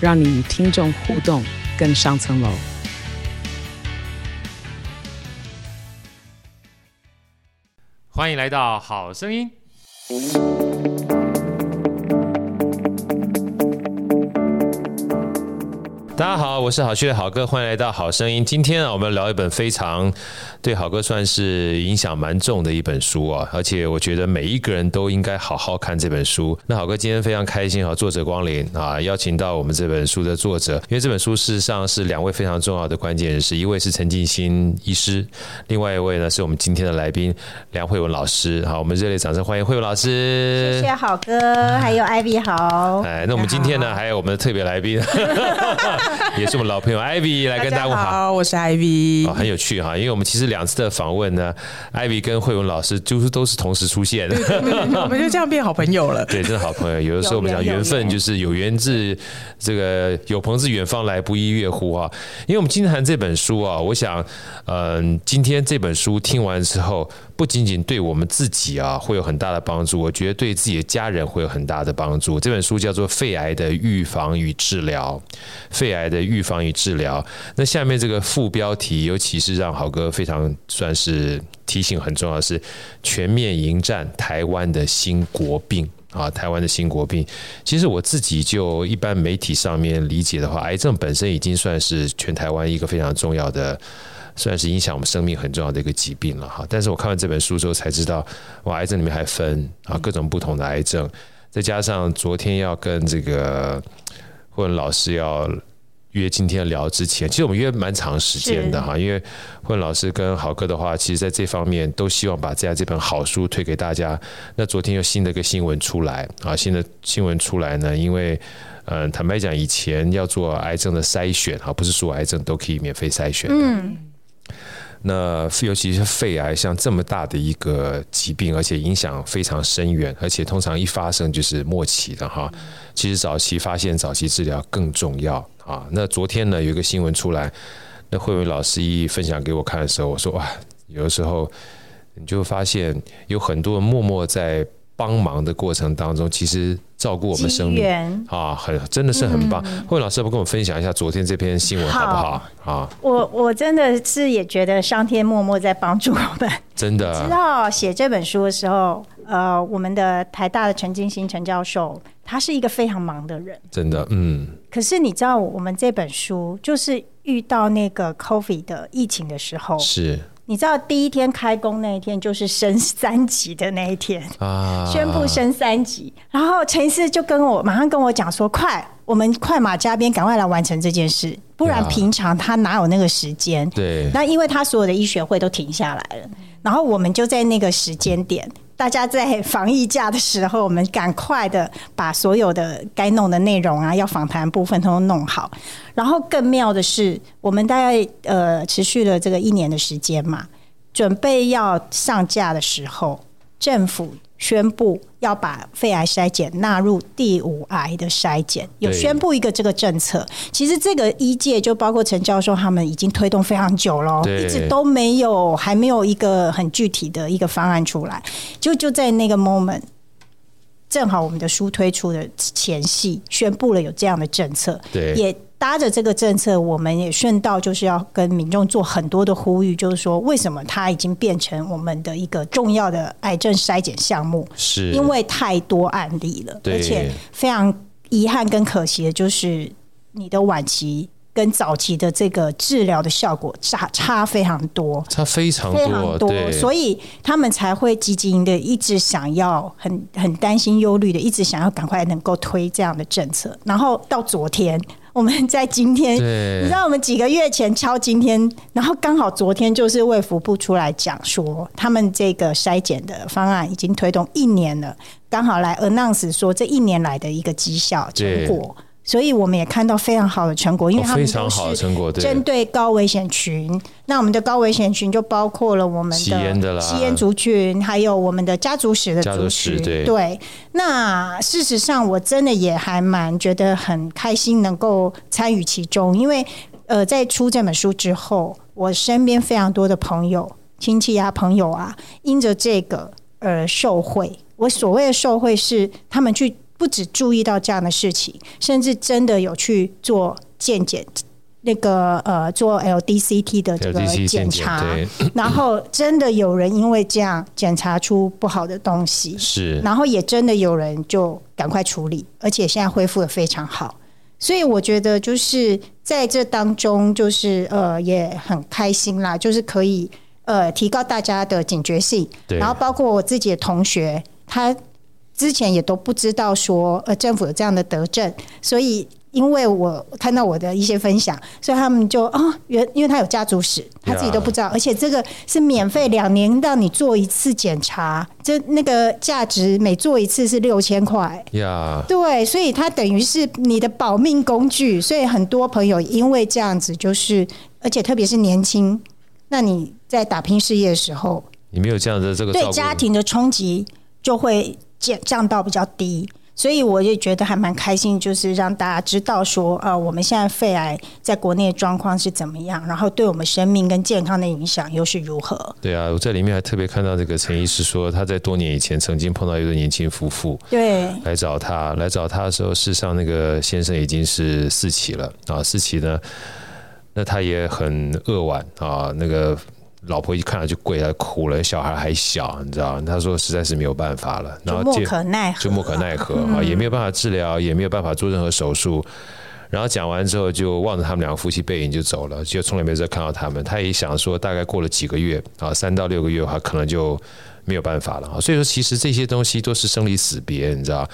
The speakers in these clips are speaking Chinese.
让你与听众互动更上层楼。欢迎来到好声音。大家好，我是好趣的好哥，欢迎来到好声音。今天啊，我们聊一本非常对好哥算是影响蛮重的一本书啊，而且我觉得每一个人都应该好好看这本书。那好哥今天非常开心哈，作者光临啊，邀请到我们这本书的作者，因为这本书事实上是两位非常重要的关键人士，一位是陈进兴医师，另外一位呢是我们今天的来宾梁慧文老师。好，我们热烈掌声欢迎慧文老师。谢谢好哥，还有 Ivy 好。哎，那我们今天呢还有我们的特别来宾。也是我们老朋友 Ivy 来跟大家问好，好，我是 Ivy，哦，很有趣哈，因为我们其实两次的访问呢，Ivy 跟慧文老师就是都是同时出现的，对对对，我们就这样变好朋友了，对，真的好朋友。有的时候我们讲缘分，就是有缘自这个有朋自远方来，不亦乐乎啊。因为我们今天谈这本书啊，我想，嗯，今天这本书听完之后，不仅仅对我们自己啊会有很大的帮助，我觉得对自己的家人会有很大的帮助。这本书叫做《肺癌的预防与治疗》，肺癌的预防与治疗。那下面这个副标题，尤其是让好哥非常算是提醒很重要的是，全面迎战台湾的新国病啊！台湾的新国病，其实我自己就一般媒体上面理解的话，癌症本身已经算是全台湾一个非常重要的，算是影响我们生命很重要的一个疾病了哈。但是我看完这本书之后才知道，哇，癌症里面还分啊各种不同的癌症，再加上昨天要跟这个惠雯老师要。约今天聊之前，其实我们约蛮长时间的哈，因为混老师跟豪哥的话，其实在这方面都希望把这样这本好书推给大家。那昨天有新的一个新闻出来啊，新的新闻出来呢，因为嗯，坦白讲，以前要做癌症的筛选哈，不是说癌症都可以免费筛选的。嗯。那尤其是肺癌，像这么大的一个疾病，而且影响非常深远，而且通常一发生就是末期的哈。其实早期发现、早期治疗更重要啊。那昨天呢，有一个新闻出来，那慧文老师一分享给我看的时候，我说哇，有的时候你就发现有很多人默默在帮忙的过程当中，其实。照顾我们生命啊，很真的是很棒。慧文老师，要不跟我们分享一下昨天这篇新闻好不好？啊，我我真的是也觉得上天默默在帮助我们。真的，知道写这本书的时候，呃，我们的台大的陈金星陈教授，他是一个非常忙的人。真的，嗯。可是你知道，我们这本书就是遇到那个 COVID 的疫情的时候，是。你知道第一天开工那一天就是升三级的那一天啊，宣布升三级，然后陈医师就跟我马上跟我讲说：“快，我们快马加鞭，赶快来完成这件事，不然平常他哪有那个时间？”对，那因为他所有的医学会都停下来了，然后我们就在那个时间点。大家在防疫假的时候，我们赶快的把所有的该弄的内容啊，要访谈部分都弄好。然后更妙的是，我们大概呃持续了这个一年的时间嘛，准备要上架的时候，政府。宣布要把肺癌筛检纳入第五癌的筛检，有宣布一个这个政策。其实这个医界就包括陈教授他们已经推动非常久了，一直都没有还没有一个很具体的一个方案出来。就就在那个 moment，正好我们的书推出的前夕，宣布了有这样的政策，对，也。搭着这个政策，我们也顺道就是要跟民众做很多的呼吁，就是说，为什么它已经变成我们的一个重要的癌症筛检项目？是因为太多案例了，而且非常遗憾跟可惜的就是，你的晚期跟早期的这个治疗的效果差差非常多，差非常多，非常多，所以他们才会积极的一直想要很很担心忧虑的，一直想要赶快能够推这样的政策，然后到昨天。我们在今天，你知道我们几个月前敲今天，然后刚好昨天就是卫福部出来讲说，他们这个筛检的方案已经推动一年了，刚好来 announce 说这一年来的一个绩效成果所以我们也看到非常好的成果，因为他们非常好的成果，针对高危险群。那我们的高危险群就包括了我们的吸烟的啦，吸烟族群，还有我们的家族史的族群。对，对，那事实上我真的也还蛮觉得很开心，能够参与其中，因为呃，在出这本书之后，我身边非常多的朋友、亲戚啊、朋友啊，因着这个而受贿。我所谓的受贿是他们去。不只注意到这样的事情，甚至真的有去做健检，那个呃做 LDCT 的这个检查，然后真的有人因为这样检查出不好的东西，是，然后也真的有人就赶快处理，而且现在恢复的非常好，所以我觉得就是在这当中，就是呃也很开心啦，就是可以呃提高大家的警觉性，然后包括我自己的同学他。之前也都不知道说，呃，政府有这样的德政，所以因为我看到我的一些分享，所以他们就啊，原、因为他有家族史，他自己都不知道，而且这个是免费两年让你做一次检查，这那个价值每做一次是六千块，呀，对，所以它等于是你的保命工具，所以很多朋友因为这样子，就是而且特别是年轻，那你在打拼事业的时候，你没有这样的这个对家庭的冲击就会。降降到比较低，所以我也觉得还蛮开心，就是让大家知道说，呃，我们现在肺癌在国内的状况是怎么样，然后对我们生命跟健康的影响又是如何。对啊，我在里面还特别看到这个陈医师说，他在多年以前曾经碰到一对年轻夫妇，对，来找他，来找他的时候，事实上那个先生已经是四期了啊，四期呢，那他也很扼腕啊，那个。老婆一看到就跪了，哭了，小孩还小，你知道？他说实在是没有办法了，然后就莫可奈何，就莫可奈何啊，也没有办法治疗，也没有办法做任何手术。然后讲完之后，就望着他们两个夫妻背影就走了，就从来没有再看到他们。他也想说，大概过了几个月啊，三到六个月的话，可能就没有办法了啊。所以说，其实这些东西都是生离死别，你知道？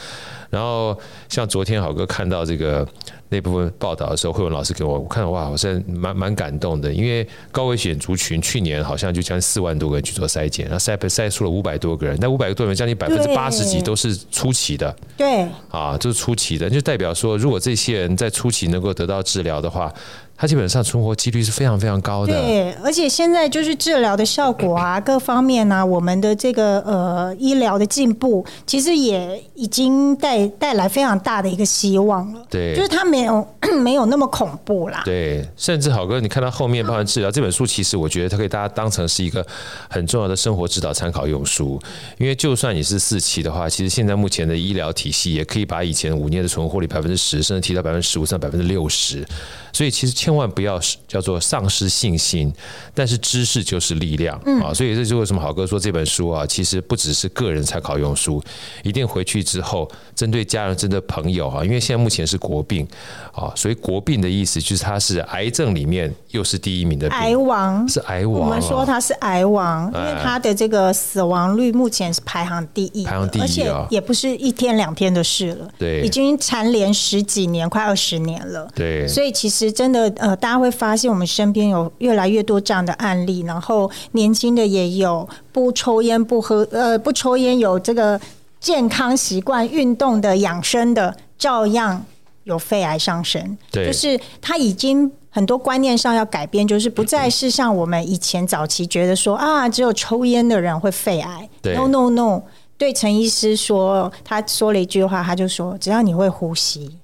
然后像昨天好哥看到这个。那部分报道的时候，慧文老师给我，我看到哇，我是蛮蛮感动的，因为高危险族群去年好像就将近四万多个人去做筛检，然后筛筛出了五百多个人，那五百多个人将近百分之八十几都是初期的，对，啊，就是初期的，就代表说，如果这些人在初期能够得到治疗的话。它基本上存活几率是非常非常高的，对，而且现在就是治疗的效果啊，各方面啊，我们的这个呃医疗的进步，其实也已经带带来非常大的一个希望了。对，就是它没有 没有那么恐怖啦。对，甚至好哥，你看到后面包含治疗这本书，其实我觉得它可以大家当成是一个很重要的生活指导参考用书，因为就算你是四期的话，其实现在目前的医疗体系也可以把以前五年的存活率百分之十，甚至提到百分之十五，甚至百分之六十。所以其实千万不要叫做丧失信心，但是知识就是力量。啊！所以这就是为什么好哥说这本书啊，其实不只是个人参考用书，一定回去之后针对家人、针对朋友啊，因为现在目前是国病啊，所以国病的意思就是它是癌症里面又是第一名的，癌王。是癌王。我们说它是癌王，因为它的这个死亡率目前是排行第一，排行第一，而且也不是一天两天的事了，对，已经蝉联十几年，快二十年了，对，所以其实。真的，呃，大家会发现我们身边有越来越多这样的案例，然后年轻的也有，不抽烟不喝，呃，不抽烟有这个健康习惯、运动的养生的，照样有肺癌上升。对，就是他已经很多观念上要改变，就是不再是像我们以前早期觉得说啊，只有抽烟的人会肺癌。对，no no no，对陈医师说，他说了一句话，他就说，只要你会呼吸，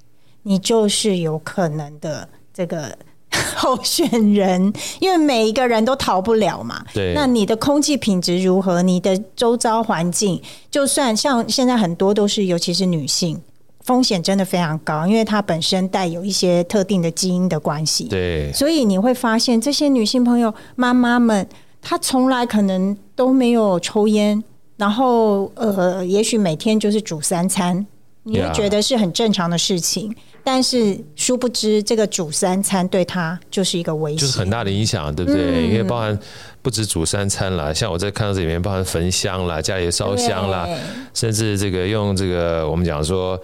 你就是有可能的。这个 候选人，因为每一个人都逃不了嘛。对。那你的空气品质如何？你的周遭环境，就算像现在很多都是，尤其是女性，风险真的非常高，因为它本身带有一些特定的基因的关系。对。所以你会发现，这些女性朋友、妈妈们，她从来可能都没有抽烟，然后呃，也许每天就是煮三餐，你会觉得是很正常的事情。但是殊不知，这个煮三餐对他就是一个威胁，就是很大的影响，对不对？嗯、因为包含不止煮三餐啦，像我在看到这里面，包含焚香啦，家里烧香啦，甚至这个用这个我们讲说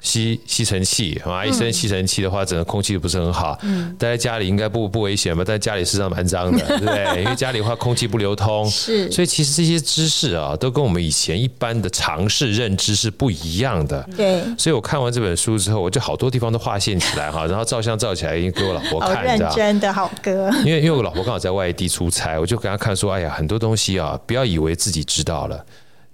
吸吸尘器啊，一生吸尘器的话，整个空气不是很好。嗯，待在家里应该不不危险吧？但家里事实上蛮脏的，对不对？因为家里的话空气不流通，是。所以其实这些知识啊，都跟我们以前一般的常识认知是不一样的。对。所以我看完这本书之后，我就好多地方都划线起来哈，然后照相照起来，给我老婆看，认真的好哥。因为因为我老婆刚好在外地出差，我就给她看说，哎呀，很多东西啊，不要以为自己知道了。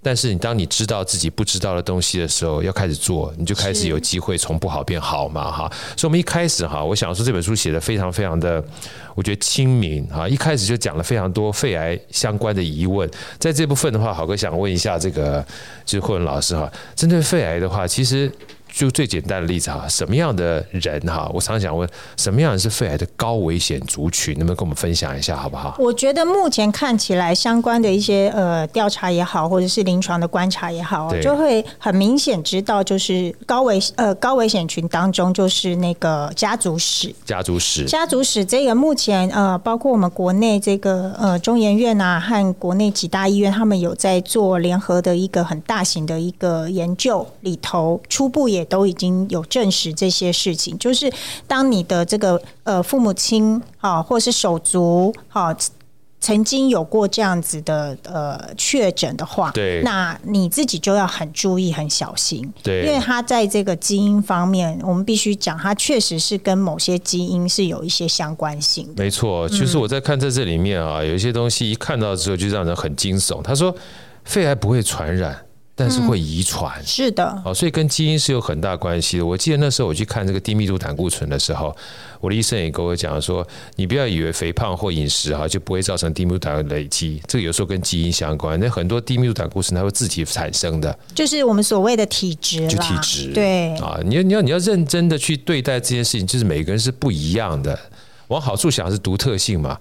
但是你当你知道自己不知道的东西的时候，要开始做，你就开始有机会从不好变好嘛哈。所以，我们一开始哈，我想说这本书写的非常非常的，我觉得亲民哈。一开始就讲了非常多肺癌相关的疑问，在这部分的话，好哥想问一下这个就是霍文老师哈，针对肺癌的话，其实。就最简单的例子哈，什么样的人哈？我常常想问，什么样的是肺癌的高危险族群？能不能跟我们分享一下，好不好？我觉得目前看起来，相关的一些呃调查也好，或者是临床的观察也好，就会很明显知道，就是高危呃高危险群当中，就是那个家族史。家族史，家族史这个目前呃，包括我们国内这个呃中研院啊，和国内几大医院，他们有在做联合的一个很大型的一个研究，里头初步也。都已经有证实这些事情，就是当你的这个呃父母亲啊，或是手足哈，曾经有过这样子的呃确诊的话，对，那你自己就要很注意、很小心，对，因为他在这个基因方面，我们必须讲，他确实是跟某些基因是有一些相关性的。没错，其实我在看在这里面啊，有一些东西一看到之后就让人很惊悚。他说，肺癌不会传染。但是会遗传，嗯，是的，哦，所以跟基因是有很大关系的。我记得那时候我去看这个低密度胆固醇的时候，我的医生也跟我讲说，你不要以为肥胖或饮食哈就不会造成低密度胆累积，这个有时候跟基因相关。那很多低密度胆固醇它会自己产生的，就是我们所谓的体质，就体质，对。啊，你要你要你要认真的去对待这件事情，就是每个人是不一样的。往好处想是独特性嘛，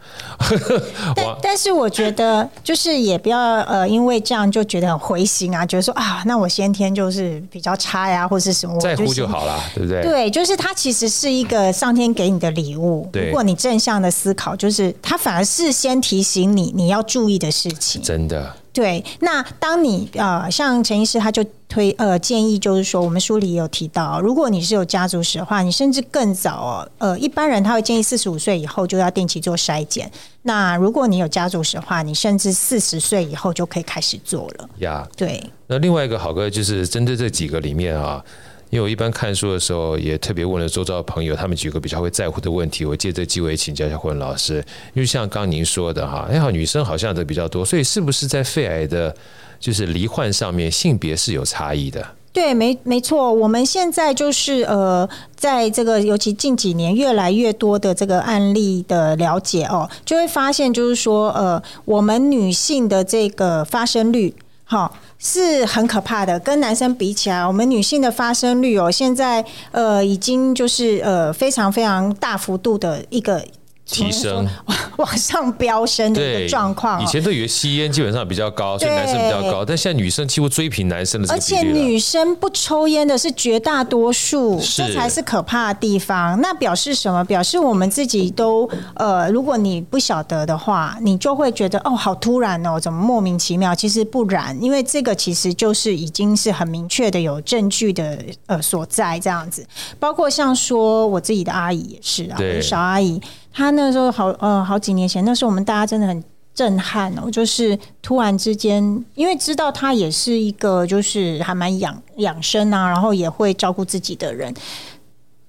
但但是我觉得就是也不要呃，因为这样就觉得很灰心啊，觉得说啊，那我先天就是比较差呀，或是什么，在乎就好了，对不对？对，就是它其实是一个上天给你的礼物。如果你正向的思考，就是它反而是先提醒你你要注意的事情。真的。对，那当你呃，像陈医师他就推呃建议，就是说我们书里也有提到，如果你是有家族史的话，你甚至更早哦，呃，一般人他会建议四十五岁以后就要定期做筛检。那如果你有家族史的话，你甚至四十岁以后就可以开始做了。呀，对。那另外一个好哥就是针对这几个里面啊。因为我一般看书的时候，也特别问了周遭的朋友，他们几个比较会在乎的问题，我借这机会请教一下霍文老师。因为像刚刚您说的哈，哎好，女生好像都比较多，所以是不是在肺癌的，就是罹患上面性别是有差异的？对，没没错。我们现在就是呃，在这个尤其近几年越来越多的这个案例的了解哦，就会发现就是说呃，我们女性的这个发生率，哈。是很可怕的，跟男生比起来，我们女性的发生率哦，现在呃已经就是呃非常非常大幅度的一个。提升 往上飙升的一个状况。以前都以为吸烟基本上比较高，所以男生比较高，但现在女生几乎追平男生的。而且女生不抽烟的是绝大多数，这才是可怕的地方。那表示什么？表示我们自己都呃，如果你不晓得的话，你就会觉得哦，好突然哦，怎么莫名其妙？其实不然，因为这个其实就是已经是很明确的有证据的呃所在这样子。包括像说我自己的阿姨也是啊，小阿姨。他那时候好呃好几年前，那时候我们大家真的很震撼哦，就是突然之间，因为知道他也是一个就是还蛮养养生啊，然后也会照顾自己的人，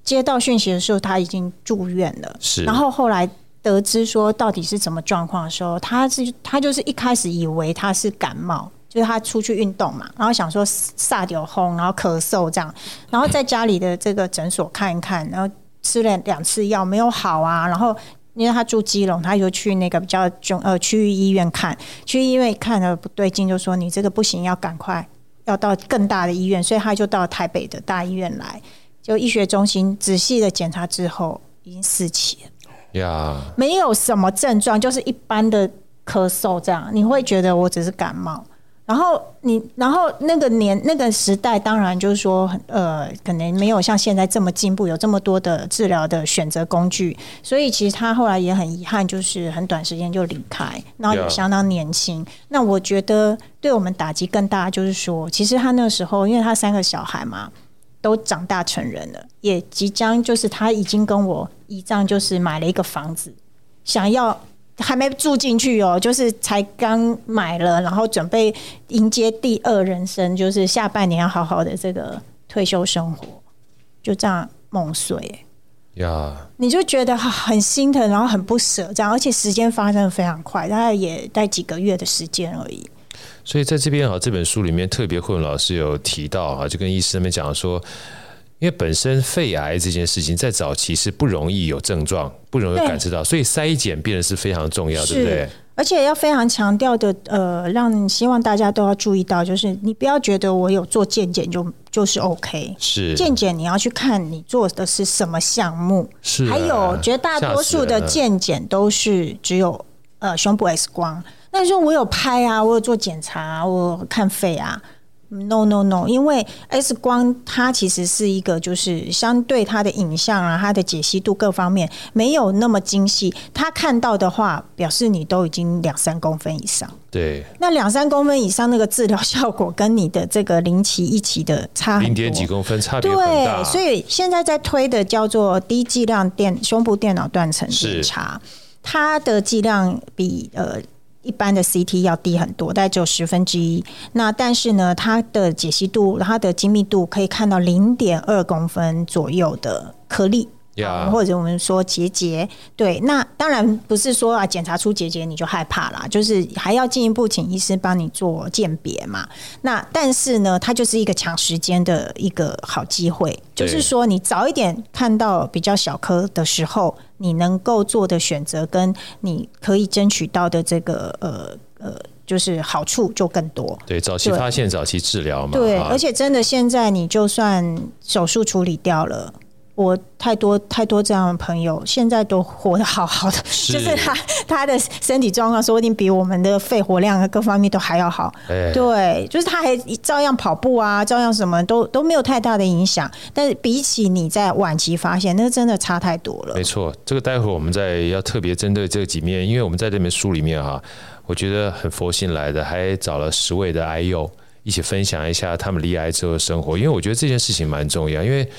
接到讯息的时候他已经住院了，是，然后后来得知说到底是什么状况的时候，他是他就是一开始以为他是感冒，就是他出去运动嘛，然后想说撒点轰，然后咳嗽这样，然后在家里的这个诊所看一看，然后。吃了两次药没有好啊，然后因为他住基隆，他就去那个比较中呃区域医院看，区域医院看了不对劲，就说你这个不行，要赶快要到更大的医院，所以他就到台北的大医院来，就医学中心仔细的检查之后，已经四期了呀没有什么症状，就是一般的咳嗽这样，你会觉得我只是感冒。然后你，然后那个年那个时代，当然就是说，呃，可能没有像现在这么进步，有这么多的治疗的选择工具，所以其实他后来也很遗憾，就是很短时间就离开，然后也相当年轻。那我觉得对我们打击更大，就是说，其实他那个时候，因为他三个小孩嘛，都长大成人了，也即将就是他已经跟我姨丈就是买了一个房子，想要还没住进去哦，就是才刚买了，然后准备迎接第二人生，就是下半年要好好的这个退休生活，就这样梦碎呀.你就觉得很心疼，然后很不舍，这样，而且时间发生的非常快，大概也待几个月的时间而已。所以在这边啊，这本书里面特别慧文老师有提到啊，就跟医师们讲说，因为本身肺癌这件事情在早期是不容易有症状，不容易感知到，所以筛检变得是非常重要，对不对？而且要非常强调的，呃，让希望大家都要注意到，就是你不要觉得我有做健检就就是 OK，是健检你要去看你做的是什么项目，是、啊，还有绝大多数的健检都是只有呃胸部 X 光。但是我有拍啊，我有做检查啊，我看肺啊。No No No，因为 X 光它其实是一个，就是相对它的影像啊，它的解析度各方面没有那么精细。它看到的话，表示你都已经两三公分以上。对。那两三公分以上那个治疗效果，跟你的这个零期一期的差零点几公分差别。对，所以现在在推的叫做低剂量电胸部电脑断层检查，它的剂量比呃。一般的 CT 要低很多，大概只有十分之一。那但是呢，它的解析度、它的精密度可以看到零点二公分左右的颗粒。或者我们说结节，对，那当然不是说啊，检查出结节你就害怕啦，就是还要进一步请医师帮你做鉴别嘛。那但是呢，它就是一个抢时间的一个好机会，就是说你早一点看到比较小颗的时候，你能够做的选择跟你可以争取到的这个呃呃，就是好处就更多。对，早期发现，早期治疗嘛。对，而且真的现在你就算手术处理掉了。我太多太多这样的朋友，现在都活得好好的，是 就是他他的身体状况说不定比我们的肺活量各方面都还要好。欸、对，就是他还照样跑步啊，照样什么都都没有太大的影响。但是比起你在晚期发现，那真的差太多了。没错，这个待会我们再要特别针对这几面，因为我们在这本书里面哈，我觉得很佛性来的，还找了十位的癌友一起分享一下他们离癌之后的生活，因为我觉得这件事情蛮重要，因为。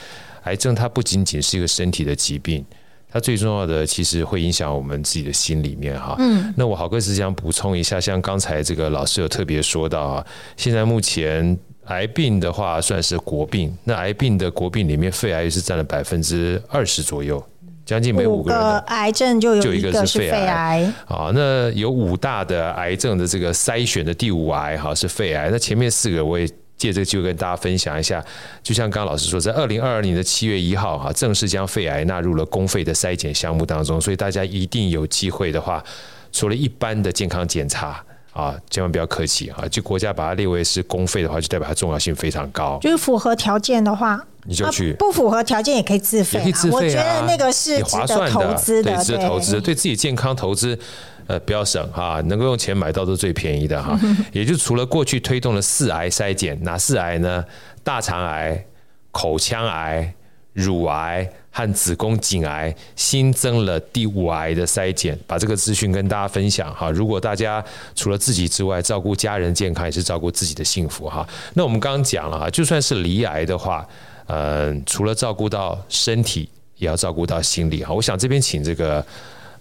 癌症它不仅仅是一个身体的疾病，它最重要的其实会影响我们自己的心里面哈。嗯，那我好哥只想补充一下，像刚才这个老师有特别说到啊，现在目前癌病的话算是国病，那癌病的国病里面，肺癌是占了百分之二十左右，将近每五个人的癌症就有一个是肺癌。啊，那有五大的癌症的这个筛选的第五癌哈是肺癌，那前面四个我也。借这个机会跟大家分享一下，就像刚刚老师说，在二零二二年的七月一号哈，正式将肺癌纳入了公费的筛检项目当中，所以大家一定有机会的话，除了一般的健康检查啊，千万不要客气啊，就国家把它列为是公费的话，就代表它重要性非常高。就是符合条件的话，你就去；不符合条件也可以自费，也可以自费啊。我觉得那个是划算的，对，值得投资，对，对自己健康投资。呃，不要省哈，能够用钱买到都是最便宜的哈。也就除了过去推动了四癌筛检，哪四癌呢？大肠癌、口腔癌、乳癌和子宫颈癌，新增了第五癌的筛检，把这个资讯跟大家分享哈。如果大家除了自己之外，照顾家人健康，也是照顾自己的幸福哈。那我们刚刚讲了哈，就算是离癌的话，嗯、呃，除了照顾到身体，也要照顾到心理哈。我想这边请这个。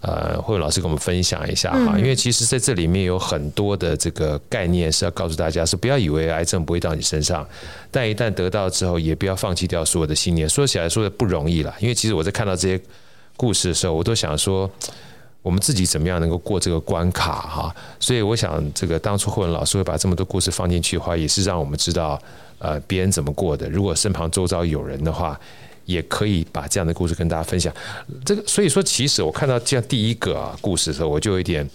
呃，慧文老师跟我们分享一下哈，因为其实在这里面有很多的这个概念是要告诉大家，是不要以为癌症不会到你身上，但一旦得到之后，也不要放弃掉所有的信念。说起来说的不容易了，因为其实我在看到这些故事的时候，我都想说，我们自己怎么样能够过这个关卡哈。所以我想，这个当初慧文老师会把这么多故事放进去的话，也是让我们知道，呃，别人怎么过的。如果身旁周遭有人的话。也可以把这样的故事跟大家分享。这个，所以说，其实我看到这样第一个啊故事的时候，我就有点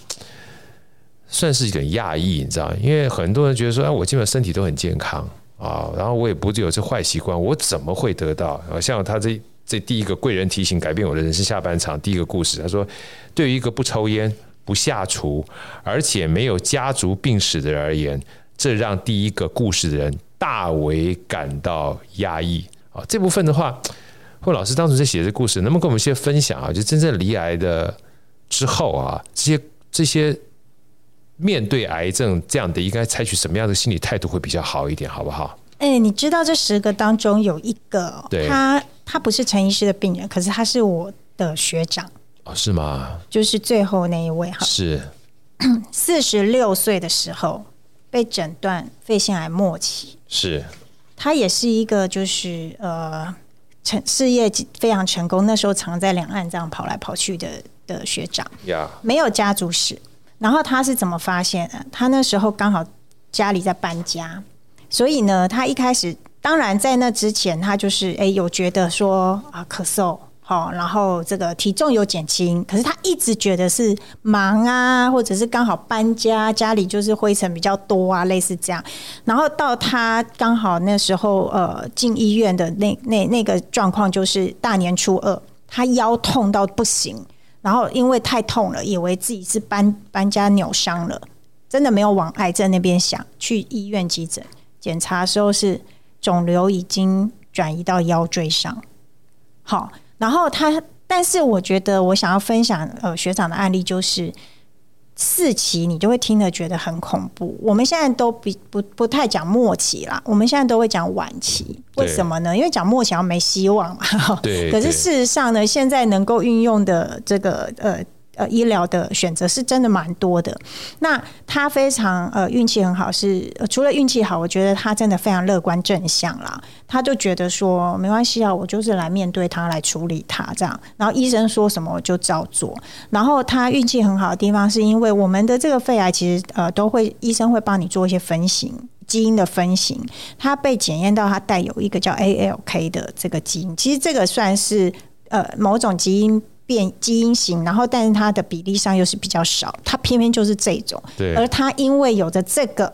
算是有点讶异，你知道？因为很多人觉得说，哎，我基本上身体都很健康啊，然后我也不有这坏习惯，我怎么会得到？像他这这第一个贵人提醒改变我的人生下半场第一个故事，他说，对于一个不抽烟、不下厨，而且没有家族病史的人而言，这让第一个故事的人大为感到压抑啊。这部分的话。霍老师当时在写这故事，能不能跟我们一些分享啊？就真正离癌的之后啊，这些这些面对癌症这样的，应该采取什么样的心理态度会比较好一点，好不好？哎，你知道这十个当中有一个，对他他不是陈医师的病人，可是他是我的学长。哦，是吗？就是最后那一位哈，是四十六岁的时候被诊断肺腺癌末期。是，他也是一个就是呃成事业非常成功，那时候常在两岸这样跑来跑去的的学长。呀，没有家族史。然后他是怎么发现的？他那时候刚好家里在搬家，所以呢，他一开始当然在那之前，他就是诶有觉得说啊咳嗽。哦，然后这个体重有减轻，可是他一直觉得是忙啊，或者是刚好搬家，家里就是灰尘比较多啊，类似这样。然后到他刚好那时候呃进医院的那那那个状况，就是大年初二，他腰痛到不行，然后因为太痛了，以为自己是搬搬家扭伤了，真的没有往癌症那边想，去医院急诊检查的时候是肿瘤已经转移到腰椎上。好。然后他，但是我觉得我想要分享呃学长的案例，就是四期你就会听得觉得很恐怖。我们现在都比不不太讲末期啦，我们现在都会讲晚期。为什么呢？因为讲末期要没希望嘛。对。可是事实上呢，现在能够运用的这个呃。呃，医疗的选择是真的蛮多的。那他非常呃运气很好是，除了运气好，我觉得他真的非常乐观正向啦。他就觉得说没关系啊，我就是来面对他，来处理他这样。然后医生说什么我就照做。然后他运气很好的地方，是因为我们的这个肺癌其实呃都会医生会帮你做一些分型，基因的分型。他被检验到他带有一个叫 ALK 的这个基因，其实这个算是呃某种基因。变基因型，然后但是它的比例上又是比较少，它偏偏就是这种。对。而它因为有着这个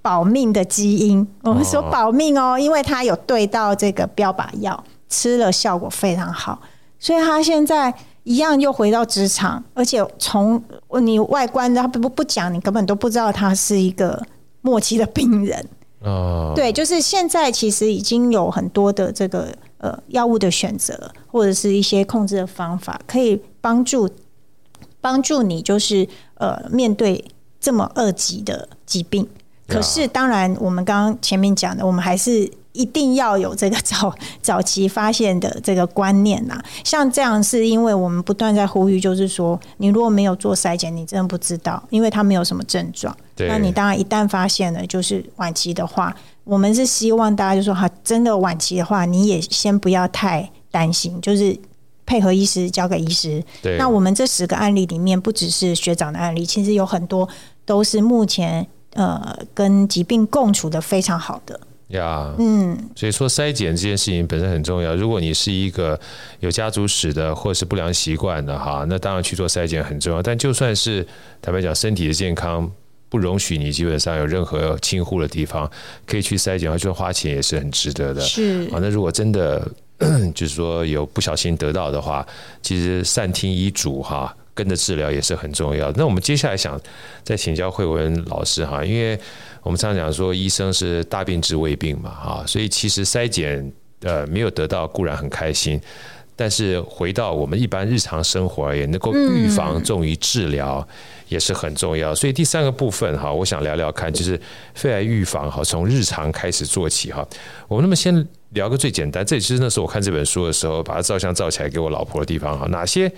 保命的基因，我们说保命哦，因为它有对到这个标靶药，吃了效果非常好，所以它现在一样又回到职场，而且从你外观他不不讲，你根本都不知道他是一个末期的病人。哦。对，就是现在其实已经有很多的这个。呃，药物的选择或者是一些控制的方法，可以帮助帮助你，就是呃面对这么二级的疾病。可是，当然，我们刚刚前面讲的，我们还是一定要有这个 早早期发现的这个观念呐。像这样，是因为我们不断在呼吁，就是说，你如果没有做筛检，你真的不知道，因为他没有什么症状。那你当然一旦发现了，就是晚期的话。我们是希望大家就说哈，真的晚期的话，你也先不要太担心，就是配合医师交给医师。对。那我们这十个案例里面，不只是学长的案例，其实有很多都是目前呃跟疾病共处的非常好的。呀，嗯，所以说筛检这件事情本身很重要。如果你是一个有家族史的，或是不良习惯的哈，那当然去做筛检很重要。但就算是坦白讲，身体的健康。不容许你基本上有任何轻忽的地方，可以去筛检，就算花钱也是很值得的。是啊，那如果真的就是说有不小心得到的话，其实善听医嘱哈，跟着治疗也是很重要。那我们接下来想再请教慧文老师哈，因为我们常常讲说医生是大病治未病嘛哈，所以其实筛检呃没有得到固然很开心，但是回到我们一般日常生活而言，能够预防重于治疗。也是很重要，所以第三个部分哈，我想聊聊看，就是肺癌预防哈，从日常开始做起哈。我们那么先聊个最简单，这也是那时候我看这本书的时候，把它照相照起来给我老婆的地方哈。哪些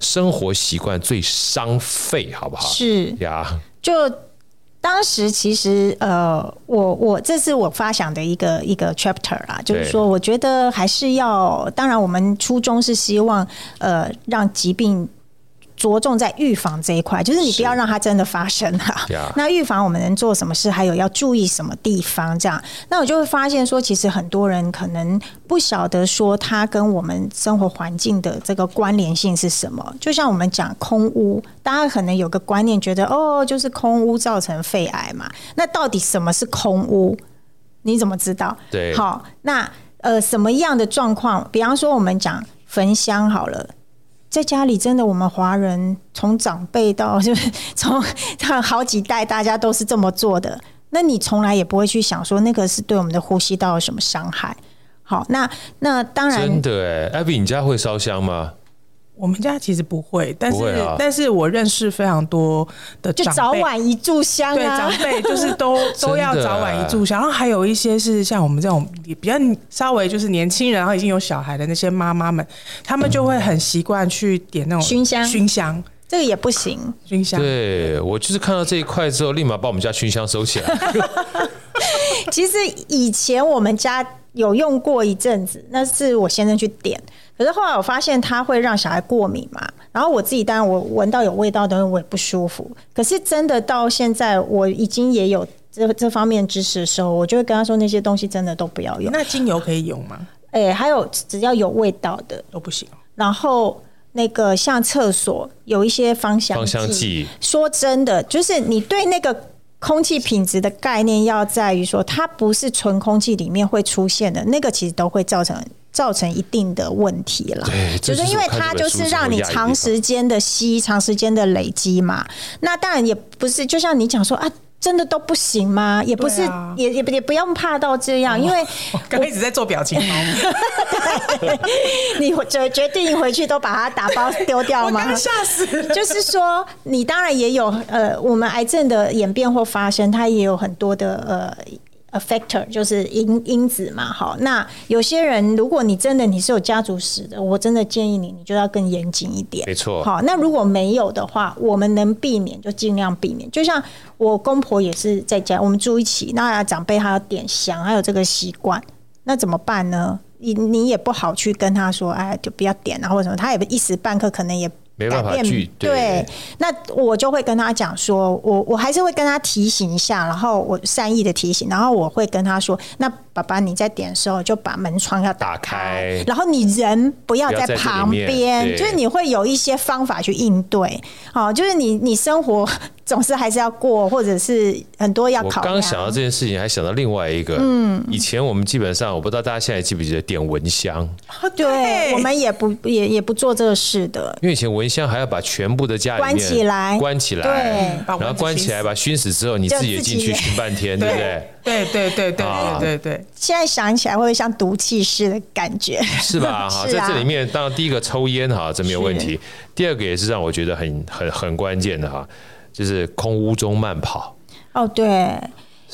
生活习惯最伤肺，好不好？是呀，就当时其实呃，我我这是我发想的一个一个 chapter 啦，就是说我觉得还是要，当然我们初衷是希望呃让疾病。着重在预防这一块，就是你不要让它真的发生哈。那预防我们能做什么事？还有要注意什么地方？这样，那我就会发现说，其实很多人可能不晓得说，它跟我们生活环境的这个关联性是什么。就像我们讲空污，大家可能有个观念，觉得哦，就是空污造成肺癌嘛。那到底什么是空污？你怎么知道？对，好，那呃，什么样的状况？比方说，我们讲焚香好了。在家里，真的，我们华人从长辈到 就是从好几代，大家都是这么做的。那你从来也不会去想说，那个是对我们的呼吸道有什么伤害？好，那那当然，真的哎，艾比，你家会烧香吗？我们家其实不会，但是、啊、但是我认识非常多的长辈，就早晚一炷香啊，对，长辈就是都 都要早晚一炷香，然后还有一些是像我们这种比较稍微就是年轻人，然后已经有小孩的那些妈妈们，他们就会很习惯去点那种熏香。熏香。这个也不行，熏香。对，我就是看到这一块之后，立马把我们家熏香收起来。其实以前我们家有用过一阵子，那是我先生去点，可是后来我发现它会让小孩过敏嘛。然后我自己当然我闻到有味道的东西我也不舒服。可是真的到现在我已经也有这这方面知识的时候，我就会跟他说那些东西真的都不要用。那精油可以用吗？哎、欸，还有只要有味道的都不行。然后。那个像厕所有一些芳香剂，说真的，就是你对那个空气品质的概念要在于说，它不是纯空气里面会出现的，那个其实都会造成造成一定的问题了。对，就是因为它就是让你长时间的吸，长时间的累积嘛。那当然也不是，就像你讲说啊。真的都不行吗？也不是，啊、也也也不用怕到这样，因为 我刚一直在做表情包。你决决定回去都把它打包丢掉吗？吓死了！就是说，你当然也有呃，我们癌症的演变或发生，它也有很多的呃。Affector 就是因因子嘛，好，那有些人，如果你真的你是有家族史的，我真的建议你，你就要更严谨一点，没错。好，那如果没有的话，我们能避免就尽量避免。就像我公婆也是在家，我们住一起，那长辈他要点香，还有这个习惯，那怎么办呢？你你也不好去跟他说，哎，就不要点啊，或者什么，他也一时半刻可能也。没办法去对，对，那我就会跟他讲说，我我还是会跟他提醒一下，然后我善意的提醒，然后我会跟他说，那爸爸你在点的时候就把门窗要打开，打开。然后你人不要在旁边，就是你会有一些方法去应对，好，就是你你生活。总是还是要过，或者是很多要考。我刚刚想到这件事情，还想到另外一个。嗯，以前我们基本上，我不知道大家现在记不记得点蚊香。对，我们也不也也不做这个事的。因为以前蚊香还要把全部的家里面关起来，关起来，对，然后关起来把熏死之后，你自己也进去熏半天，对不对？对对对对对对。现在想起来会像毒气室的感觉，是吧？哈，在这里面，当然第一个抽烟哈，这没有问题。第二个也是让我觉得很很很关键的哈。就是空屋中慢跑。哦，对，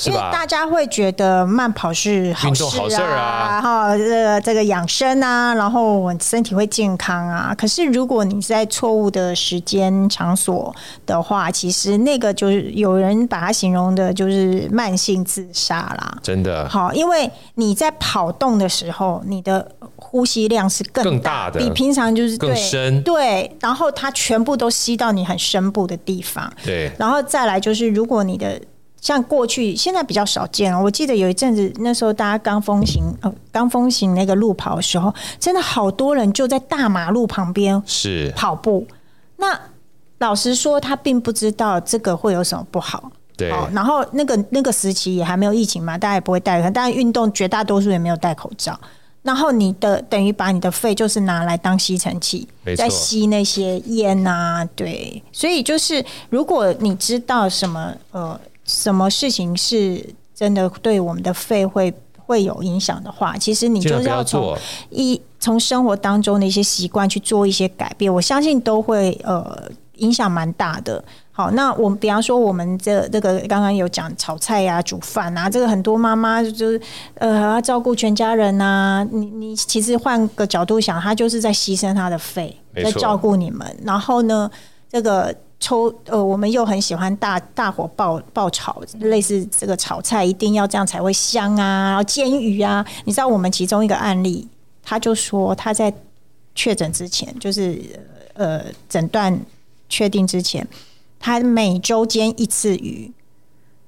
因为大家会觉得慢跑是好事啊，哈，这个这个养生啊，然后我身体会健康啊。可是如果你在错误的时间场所的话，其实那个就是有人把它形容的就是慢性自杀啦，真的。好，因为你在跑动的时候，你的。呼吸量是更大，更大的，比平常就是更深，对，然后它全部都吸到你很深部的地方，对，然后再来就是，如果你的像过去现在比较少见了，我记得有一阵子那时候大家刚风行呃刚风行那个路跑的时候，真的好多人就在大马路旁边是跑步。那老实说，他并不知道这个会有什么不好，对。然后那个那个时期也还没有疫情嘛，大家也不会戴，但运动绝大多数也没有戴口罩。然后你的等于把你的肺就是拿来当吸尘器，在吸那些烟啊，对，所以就是如果你知道什么呃什么事情是真的对我们的肺会会有影响的话，其实你就是要从一从生活当中的一些习惯去做一些改变，我相信都会呃影响蛮大的。好，那我们比方说，我们这这个刚刚有讲炒菜呀、啊、煮饭啊，这个很多妈妈就是呃要照顾全家人呐、啊。你你其实换个角度想，她就是在牺牲她的肺，在照顾你们。然后呢，这个抽呃，我们又很喜欢大大火爆爆炒，类似这个炒菜一定要这样才会香啊。然后煎鱼啊，你知道我们其中一个案例，他就说他在确诊之前，就是呃诊断确定之前。他每周煎一次鱼，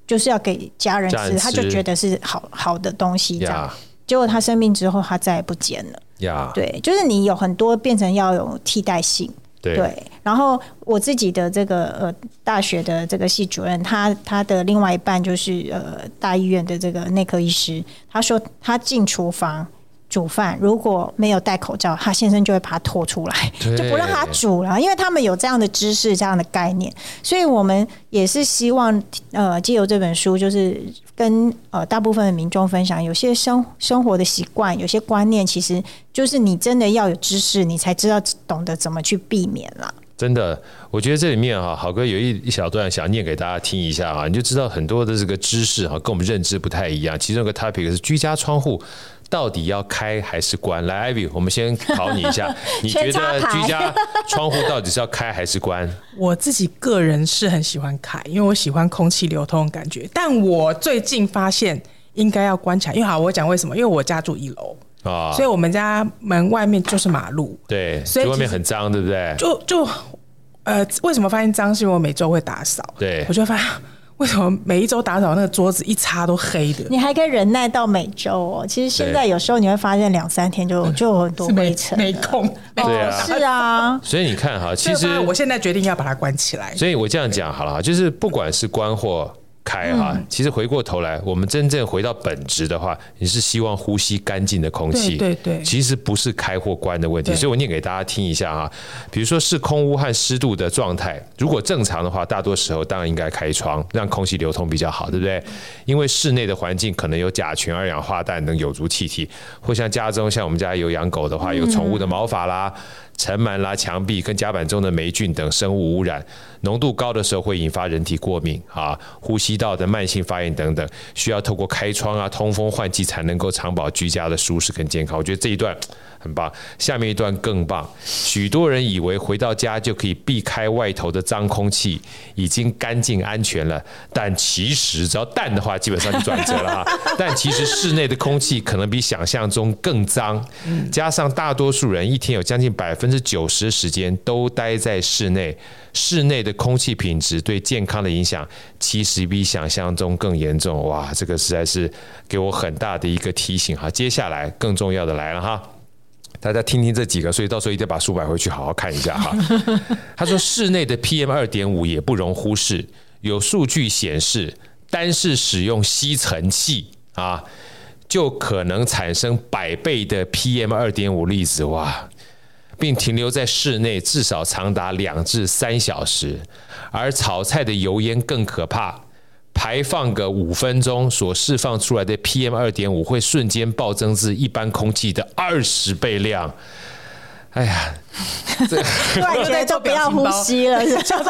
就是要给家人吃，他就觉得是好好的东西。这样，结果他生病之后，他再也不煎了。对，就是你有很多变成要有替代性。对，然后我自己的这个呃大学的这个系主任，他他的另外一半就是呃大医院的这个内科医师，他说他进厨房煮饭如果没有戴口罩，他先生就会把他拖出来，就不让他煮了，因为他们有这样的知识、这样的概念，所以我们也是希望呃，借由这本书，就是跟呃大部分的民众分享，有些生生活的习惯，有些观念，其实就是你真的要有知识，你才知道懂得怎么去避免了。真的，我觉得这里面哈，好哥有一一小段想念给大家听一下啊，你就知道很多的这个知识哈，跟我们认知不太一样。其中有个 topic 是居家窗户。到底要开还是关？来，Ivy，我们先考你一下，你觉得居家窗户到底是要开还是关？我自己个人是很喜欢开，因为我喜欢空气流通的感觉。但我最近发现应该要关起来，因为好，我讲为什么？因为我家住一楼啊，所以我们家门外面就是马路，对，所以外面很脏，对不对？就就呃，为什么发现脏？是因为我每周会打扫，对，我就会发现。为什么每一周打扫那个桌子一擦都黑的？你还可以忍耐到每周哦。其实现在有时候你会发现两三天就就有很多灰尘，没空。对啊，是啊。所以你看哈，其实我现在决定要把它关起来。所以我这样讲好了，就是不管是关或。开哈，其实回过头来，我们真正回到本质的话，你是希望呼吸干净的空气，对对，其实不是开或关的问题。所以我念给大家听一下哈，比如说是空污和湿度的状态，如果正常的话，大多时候当然应该开窗，让空气流通比较好，对不对？因为室内的环境可能有甲醛、二氧化氮等有毒气体，或像家中，像我们家有养狗的话，有宠物的毛发啦。尘螨啦、墙壁跟甲板中的霉菌等生物污染浓度高的时候，会引发人体过敏啊、呼吸道的慢性发炎等等，需要透过开窗啊、通风换气才能够长保居家的舒适跟健康。我觉得这一段。很棒，下面一段更棒。许多人以为回到家就可以避开外头的脏空气，已经干净安全了。但其实，只要淡的话，基本上就转折了哈。但其实室内的空气可能比想象中更脏。加上大多数人一天有将近百分之九十的时间都待在室内，室内的空气品质对健康的影响其实比想象中更严重。哇，这个实在是给我很大的一个提醒哈。接下来更重要的来了哈。大家听听这几个，所以到时候一定要把书买回去好好看一下哈。他说，室内的 PM 二点五也不容忽视，有数据显示，单是使用吸尘器啊，就可能产生百倍的 PM 二点五粒子哇，并停留在室内至少长达两至三小时，而炒菜的油烟更可怕。排放个五分钟，所释放出来的 PM 二点五会瞬间暴增至一般空气的二十倍量。哎呀，这 现在就不要呼吸了，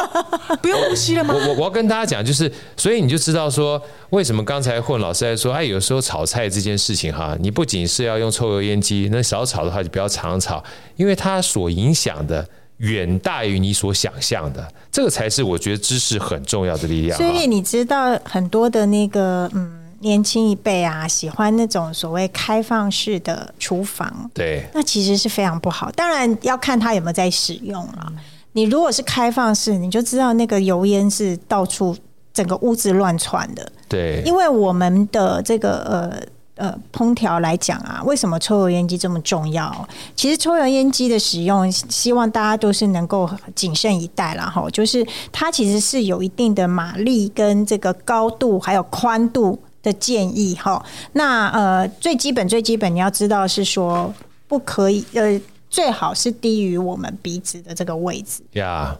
不用呼吸了吗？我我我要跟大家讲，就是所以你就知道说，为什么刚才混老师在说，哎，有时候炒菜这件事情哈，你不仅是要用抽油烟机，那少炒的话就不要常炒，因为它所影响的。远大于你所想象的，这个才是我觉得知识很重要的力量。所以你知道很多的那个嗯年轻一辈啊，喜欢那种所谓开放式的厨房，对，那其实是非常不好。当然要看他有没有在使用了。你如果是开放式，你就知道那个油烟是到处整个屋子乱窜的。对，因为我们的这个呃。呃，烹调来讲啊，为什么抽油烟机这么重要？其实抽油烟机的使用，希望大家都是能够谨慎以待啦。哈。就是它其实是有一定的马力跟这个高度还有宽度的建议哈。那呃，最基本最基本你要知道是说，不可以呃，最好是低于我们鼻子的这个位置.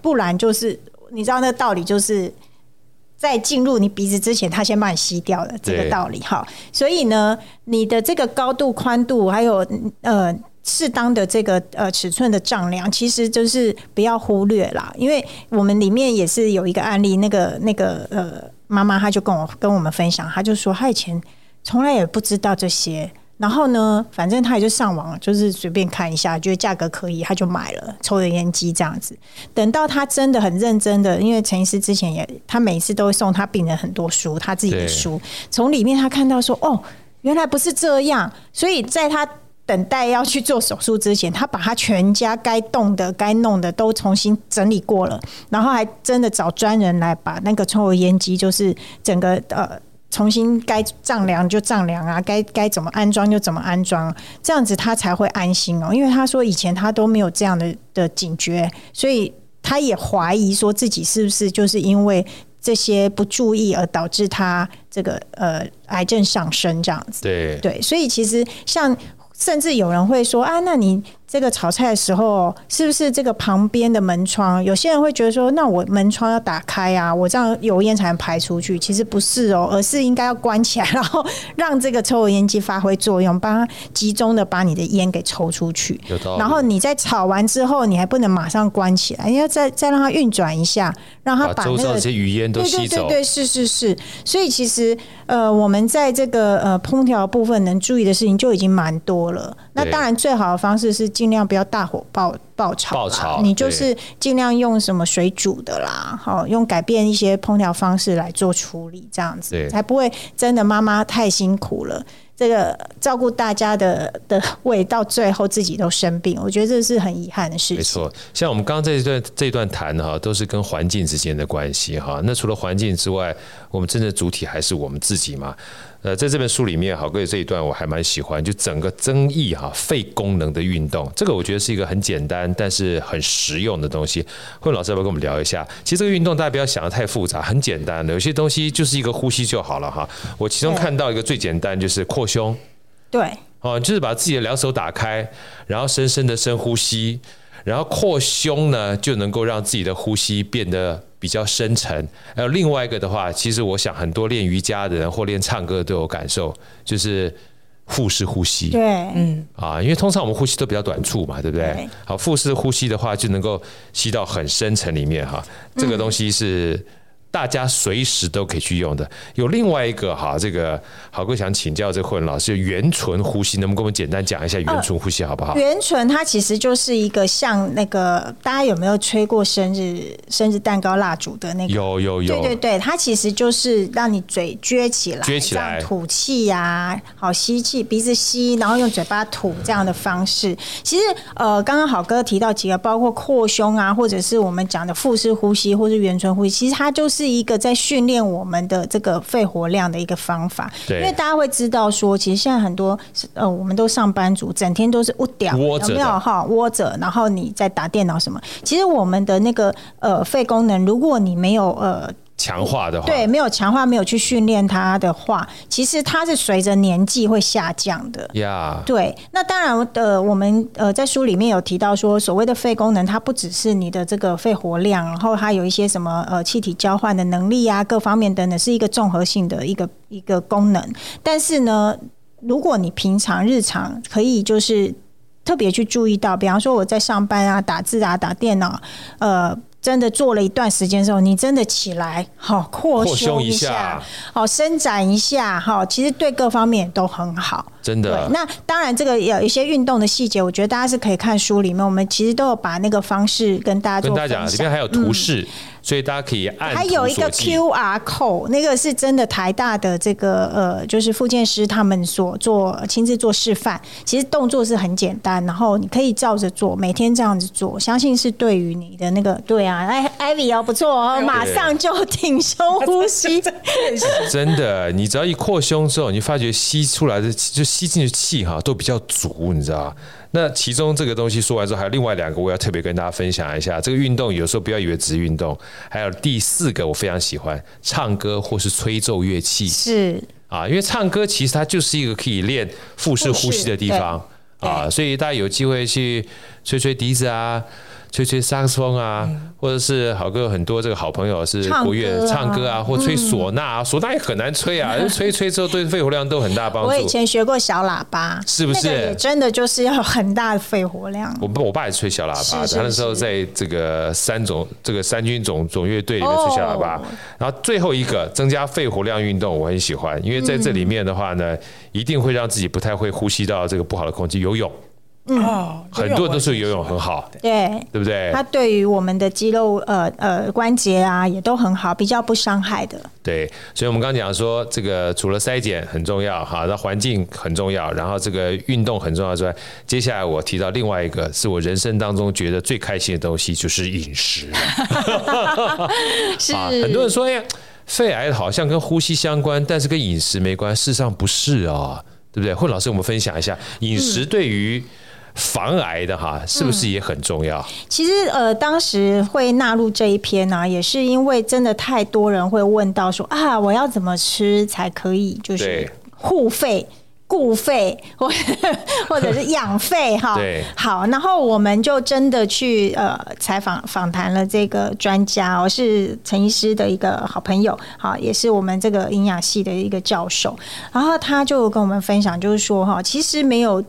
不然就是你知道那个道理就是。在进入你鼻子之前，它先把你吸掉了，这个道理哈。所以呢，你的这个高度、宽度，还有呃适当的这个呃尺寸的丈量，其实就是不要忽略啦。因为我们里面也是有一个案例，那个那个呃妈妈，她就跟我跟我们分享，她就说她以前从来也不知道这些。然后呢，反正他也就上网，就是随便看一下，觉得价格可以，他就买了抽油烟机这样子。等到他真的很认真的，因为陈医师之前也，他每次都会送他病人很多书，他自己的书，从里面他看到说，哦，原来不是这样。所以在他等待要去做手术之前，他把他全家该动的、该弄的都重新整理过了，然后还真的找专人来把那个抽油烟机，就是整个呃。重新该丈量就丈量啊，该该怎么安装就怎么安装，这样子他才会安心哦。因为他说以前他都没有这样的的警觉，所以他也怀疑说自己是不是就是因为这些不注意而导致他这个呃癌症上升这样子。对对，所以其实像甚至有人会说啊，那你这个炒菜的时候，是不是这个旁边的门窗？有些人会觉得说，那我门窗要打开啊，我这样油烟才能排出去。其实不是哦，而是应该要关起来，然后让这个抽油烟机发挥作用，帮它集中的把你的烟给抽出去。然后你在炒完之后，你还不能马上关起来，你要再再让它运转一下，让它把那个这些余烟都吸走。对对对对，是是是。所以其实呃，我们在这个呃烹调部分能注意的事情就已经蛮多了。那当然，最好的方式是尽量不要大火爆爆炒，爆炒，你就是尽量用什么水煮的啦，好，用改变一些烹调方式来做处理，这样子才不会真的妈妈太辛苦了。这个照顾大家的的胃，到最后自己都生病，我觉得这是很遗憾的事情。没错，像我们刚刚这一段这一段谈哈，都是跟环境之间的关系哈。那除了环境之外，我们真的主体还是我们自己嘛。呃，在这本书里面，郝哥这一段我还蛮喜欢，就整个增益哈肺功能的运动，这个我觉得是一个很简单但是很实用的东西。慧老师要不要跟我们聊一下？其实这个运动大家不要想的太复杂，很简单的，有些东西就是一个呼吸就好了哈。我其中看到一个最简单就是扩胸，对，哦，就是把自己的两手打开，然后深深的深呼吸，然后扩胸呢就能够让自己的呼吸变得。比较深沉，还有另外一个的话，其实我想很多练瑜伽的人或练唱歌都有感受，就是腹式呼吸。对，嗯，啊，因为通常我们呼吸都比较短促嘛，对不对？好，腹式呼吸的话，就能够吸到很深层里面哈，这个东西是。大家随时都可以去用的。有另外一个哈，这个好哥想请教这个慧文老师，圆唇呼吸，能不能跟我们简单讲一下圆唇呼吸好不好？圆唇它其实就是一个像那个，大家有没有吹过生日生日蛋糕蜡烛的那个？有有有。对对对，它其实就是让你嘴撅起来，撅起来，吐气呀，好吸气，鼻子吸，然后用嘴巴吐这样的方式。其实呃，刚刚好哥提到几个，包括扩胸啊，或者是我们讲的腹式呼吸，或是圆唇呼吸，其实它就是。是一个在训练我们的这个肺活量的一个方法，对，因为大家会知道说，其实现在很多呃，我们都上班族，整天都是窝屌，有没有哈窝着，然后你在打电脑什么？其实我们的那个呃肺功能，如果你没有呃。强化的话，对，没有强化，没有去训练它的话，其实它是随着年纪会下降的。呀，对。那当然，呃，我们呃在书里面有提到说，所谓的肺功能，它不只是你的这个肺活量，然后它有一些什么呃气体交换的能力啊，各方面等等，是一个综合性的一个一个功能。但是呢，如果你平常日常可以就是特别去注意到，比方说我在上班啊、打字啊、打电脑，呃。真的做了一段时间之后，你真的起来，好扩胸一下，好伸展一下，哈，其实对各方面都很好。真的。那当然，这个有一些运动的细节，我觉得大家是可以看书里面，我们其实都有把那个方式跟大家做。跟大家讲，里面还有图示。嗯所以大家可以按，还有一个 QR code，那个是真的台大的这个呃，就是复健师他们所做亲自做示范，其实动作是很简单，然后你可以照着做，每天这样子做，相信是对于你的那个对啊，哎艾比哦不错哦，马上就挺胸呼吸，真的，你只要一扩胸之后，你发觉吸出来的就吸进去气哈都比较足，你知道。那其中这个东西说完之后，还有另外两个，我要特别跟大家分享一下。这个运动有时候不要以为只是运动，还有第四个我非常喜欢，唱歌或是吹奏乐器。是啊，因为唱歌其实它就是一个可以练腹式呼吸的地方啊，所以大家有机会去吹吹笛子啊。吹吹萨克斯风啊，或者是好哥很多这个好朋友是国乐唱歌啊，或吹唢呐啊，唢呐也很难吹啊，吹吹之后对肺活量都很大帮助。我以前学过小喇叭，是不是？也真的就是要很大的肺活量。我我爸也吹小喇叭，他那时候在这个三总这个三军总总乐队里面吹小喇叭。然后最后一个增加肺活量运动，我很喜欢，因为在这里面的话呢，一定会让自己不太会呼吸到这个不好的空气，游泳。嗯，很多人都是游泳很好，对，对不对？它对于我们的肌肉、呃呃关节啊，也都很好，比较不伤害的。对，所以我们刚刚讲说，这个除了筛检很重要，哈，那环境很重要，然后这个运动很重要之外，接下来我提到另外一个，是我人生当中觉得最开心的东西，就是饮食。是，很多人说，哎，肺癌好像跟呼吸相关，但是跟饮食没关，事实上不是啊，对不对？慧老师，我们分享一下饮食对于。防癌的哈，是不是也很重要？嗯、其实呃，当时会纳入这一篇呢、啊，也是因为真的太多人会问到说啊，我要怎么吃才可以就是护肺固肺或 或者是养肺哈。好，然后我们就真的去呃采访访谈了这个专家，我是陈医师的一个好朋友，好，也是我们这个营养系的一个教授，然后他就跟我们分享，就是说哈，其实没有。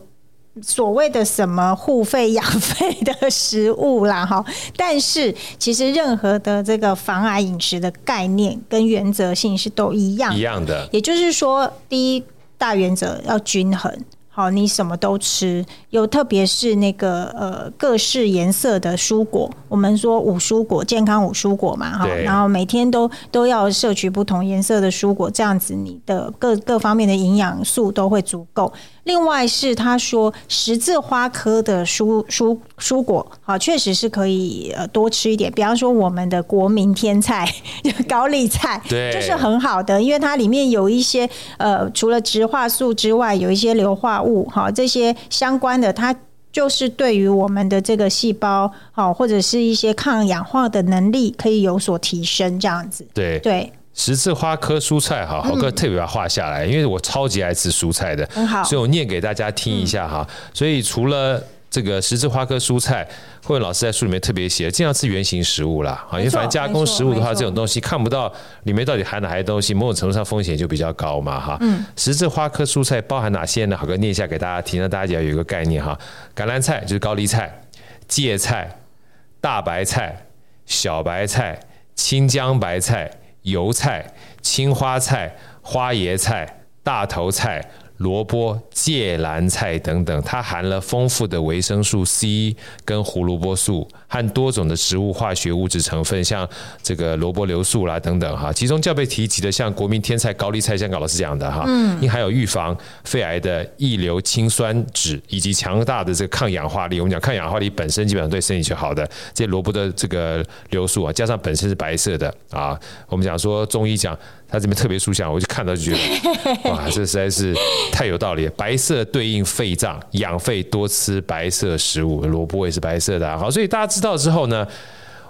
所谓的什么护肺养肺的食物啦，哈，但是其实任何的这个防癌饮食的概念跟原则性是都一样，一样的。也就是说，第一大原则要均衡。好，你什么都吃，有特别是那个呃各式颜色的蔬果，我们说五蔬果，健康五蔬果嘛，哈，然后每天都都要摄取不同颜色的蔬果，这样子你的各各方面的营养素都会足够。另外是他说十字花科的蔬蔬蔬果，好，确实是可以呃多吃一点。比方说我们的国民天菜 高丽菜，对，就是很好的，因为它里面有一些呃除了植化素之外，有一些硫化物，哈，这些相关的，它就是对于我们的这个细胞，好，或者是一些抗氧化的能力可以有所提升，这样子。对对。十字花科蔬菜，哈，豪哥特别把它画下来，因为我超级爱吃蔬菜的，很好，所以我念给大家听一下哈。所以除了这个十字花科蔬菜，慧文老师在书里面特别写，尽量吃原形食物啦，啊，因为反正加工食物的话，这种东西看不到里面到底含哪些东西，某种程度上风险就比较高嘛，哈。嗯。十字花科蔬菜包含哪些呢？好哥念一下给大家听，让大家要有一个概念哈。橄榄菜就是高丽菜，芥菜、大白菜、小白菜、青江白菜。油菜、青花菜、花椰菜、大头菜。萝卜、芥蓝菜等等，它含了丰富的维生素 C 跟胡萝卜素和多种的植物化学物质成分，像这个萝卜硫素啦等等哈。其中较被提及的，像国民天菜高丽菜，香港老师讲的哈，嗯，因还有预防肺癌的异硫氰酸酯，以及强大的这个抗氧化力。我们讲抗氧化力本身基本上对身体就好的，这些萝卜的这个硫素啊，加上本身是白色的啊，我们讲说中医讲。他这边特别书香，我就看到就觉得，哇，这实在是太有道理了。白色对应肺脏，养肺多吃白色食物，萝卜也是白色的啊。好，所以大家知道之后呢，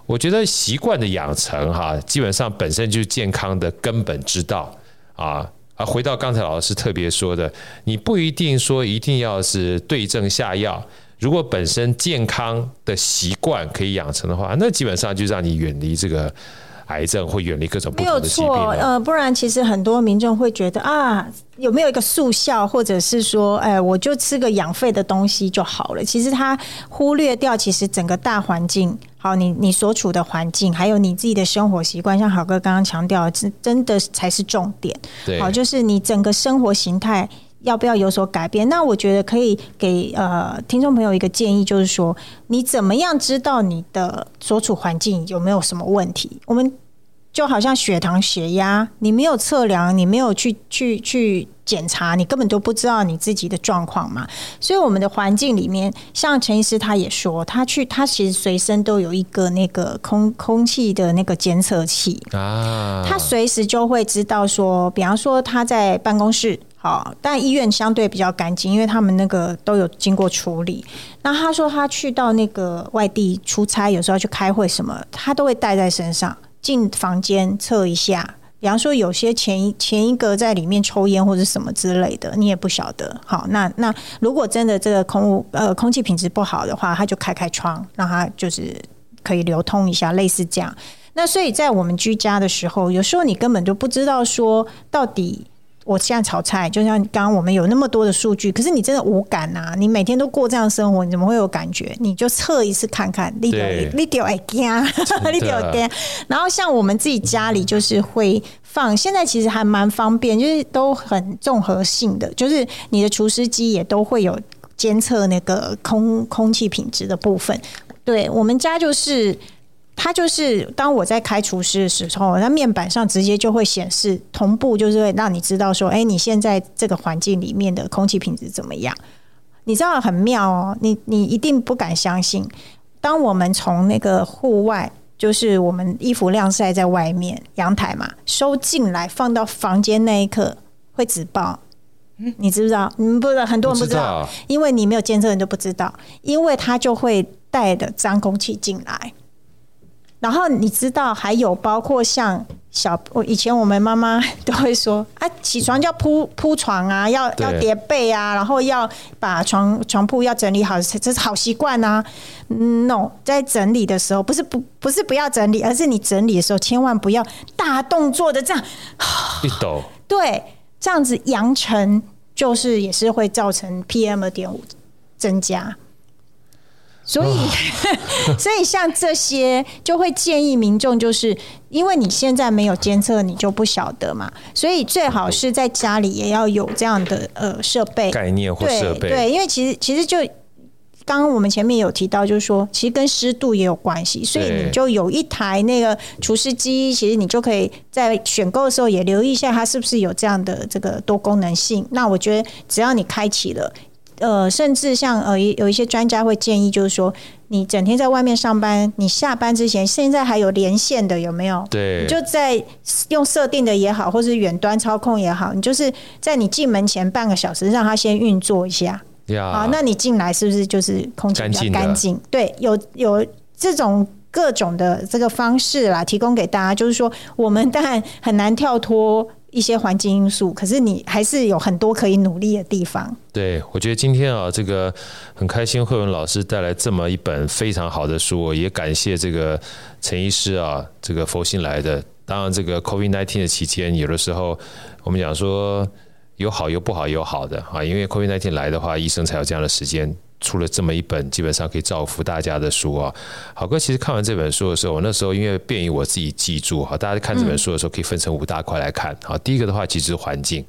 我觉得习惯的养成哈，基本上本身就是健康的根本之道啊。啊，回到刚才老师特别说的，你不一定说一定要是对症下药，如果本身健康的习惯可以养成的话，那基本上就让你远离这个。癌症会远离各种不同的疾病。没有错，呃，不然其实很多民众会觉得啊，有没有一个速效，或者是说，哎，我就吃个养肺的东西就好了。其实他忽略掉，其实整个大环境，好，你你所处的环境，还有你自己的生活习惯，像好哥刚刚强调，真真的才是重点。对，好，就是你整个生活形态要不要有所改变？那我觉得可以给呃听众朋友一个建议，就是说，你怎么样知道你的所处环境有没有什么问题？我们就好像血糖、血压，你没有测量，你没有去去去检查，你根本就不知道你自己的状况嘛。所以我们的环境里面，像陈医师他也说，他去他其实随身都有一个那个空空气的那个监测器啊，他随时就会知道说，比方说他在办公室，好，但医院相对比较干净，因为他们那个都有经过处理。那他说他去到那个外地出差，有时候要去开会什么，他都会带在身上。进房间测一下，比方说有些前一前一个在里面抽烟或者什么之类的，你也不晓得。好，那那如果真的这个空呃空气品质不好的话，他就开开窗，让它就是可以流通一下，类似这样。那所以在我们居家的时候，有时候你根本就不知道说到底。我现在炒菜，就像刚刚我们有那么多的数据，可是你真的无感啊！你每天都过这样的生活，你怎么会有感觉？你就测一次看看，你就你就会惊，你就会惊。然后像我们自己家里就是会放，现在其实还蛮方便，就是都很综合性的，就是你的厨师机也都会有监测那个空空气品质的部分。对，我们家就是。它就是当我在开除湿的时候，那面板上直接就会显示同步，就是会让你知道说，哎，你现在这个环境里面的空气品质怎么样？你知道很妙哦，你你一定不敢相信，当我们从那个户外，就是我们衣服晾晒在外面阳台嘛，收进来放到房间那一刻会紫爆，你知不知道？你们不知道，很多人不知道，因为你没有监测，你都不知道，因为它就会带着脏空气进来。然后你知道还有包括像小，我以前我们妈妈都会说啊，起床就要铺铺床啊，要要叠被啊，然后要把床床铺要整理好，这是好习惯啊。No，在整理的时候不是不不是不要整理，而是你整理的时候千万不要大动作的这样一抖，对，这样子扬尘就是也是会造成 PM 二点五增加。所以，哦、所以像这些就会建议民众，就是因为你现在没有监测，你就不晓得嘛。所以最好是在家里也要有这样的呃设备概念或设备。对，因为其实其实就刚刚我们前面有提到，就是说其实跟湿度也有关系。所以你就有一台那个除湿机，其实你就可以在选购的时候也留意一下，它是不是有这样的这个多功能性。那我觉得只要你开启了。呃，甚至像呃，有一些专家会建议，就是说，你整天在外面上班，你下班之前，现在还有连线的，有没有？对，你就在用设定的也好，或是远端操控也好，你就是在你进门前半个小时，让它先运作一下。呀，好，那你进来是不是就是空气比较干净？对，有有这种各种的这个方式啦，提供给大家，就是说，我们当然很难跳脱。一些环境因素，可是你还是有很多可以努力的地方。对，我觉得今天啊，这个很开心，慧文老师带来这么一本非常好的书，也感谢这个陈医师啊，这个佛心来的。当然，这个 COVID-19 的期间，有的时候我们讲说有好有不好，有好的啊，因为 COVID-19 来的话，医生才有这样的时间。出了这么一本基本上可以造福大家的书啊，好哥，其实看完这本书的时候，我那时候因为便于我自己记住哈，大家看这本书的时候可以分成五大块来看。好，第一个的话，其实环境，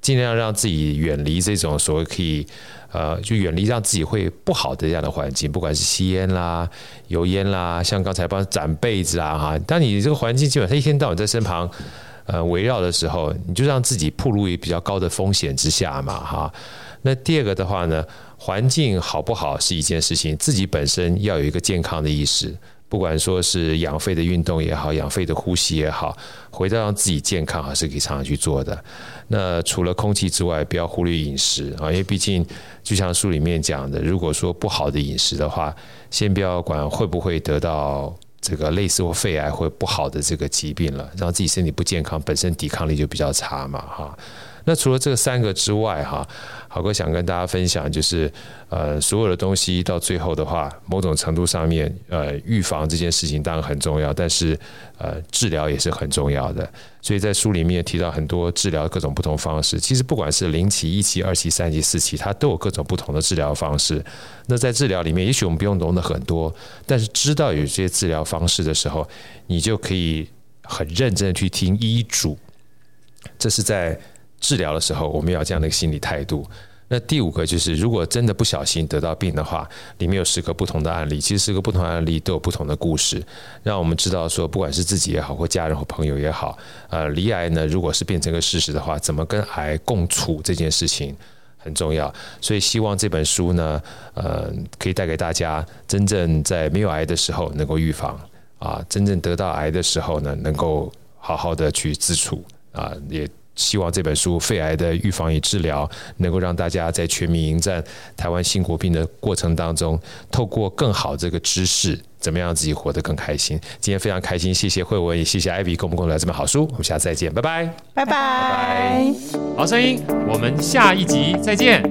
尽量让自己远离这种所谓可以呃，就远离让自己会不好的这样的环境，不管是吸烟啦、油烟啦，像刚才帮展被子啊哈，当你这个环境基本上一天到晚在身旁呃围绕的时候，你就让自己暴露于比较高的风险之下嘛哈。那第二个的话呢，环境好不好是一件事情，自己本身要有一个健康的意识，不管说是养肺的运动也好，养肺的呼吸也好，回到让自己健康还是可以常常去做的。那除了空气之外，不要忽略饮食啊，因为毕竟就像书里面讲的，如果说不好的饮食的话，先不要管会不会得到这个类似或肺癌或不好的这个疾病了，让自己身体不健康，本身抵抗力就比较差嘛，哈。那除了这三个之外，哈，好哥想跟大家分享，就是呃，所有的东西到最后的话，某种程度上面，呃，预防这件事情当然很重要，但是呃，治疗也是很重要的。所以在书里面提到很多治疗各种不同方式，其实不管是零期、一期、二期、三期、四期，它都有各种不同的治疗方式。那在治疗里面，也许我们不用懂得很多，但是知道有这些治疗方式的时候，你就可以很认真的去听医嘱。这是在。治疗的时候，我们要这样的一个心理态度。那第五个就是，如果真的不小心得到病的话，里面有十个不同的案例，其实十个不同案例都有不同的故事，让我们知道说，不管是自己也好，或家人或朋友也好，呃，离癌呢，如果是变成一个事实的话，怎么跟癌共处这件事情很重要。所以希望这本书呢，呃，可以带给大家，真正在没有癌的时候能够预防啊，真正得到癌的时候呢，能够好好的去自处啊，也。希望这本书《肺癌的预防与治疗》能够让大家在全民迎战台湾新国病的过程当中，透过更好这个知识，怎么样让自己活得更开心。今天非常开心，谢谢惠文，也谢谢艾比，跟我们共来这本好书。我们下次再见，拜拜，拜拜，拜拜。好声音，我们下一集再见。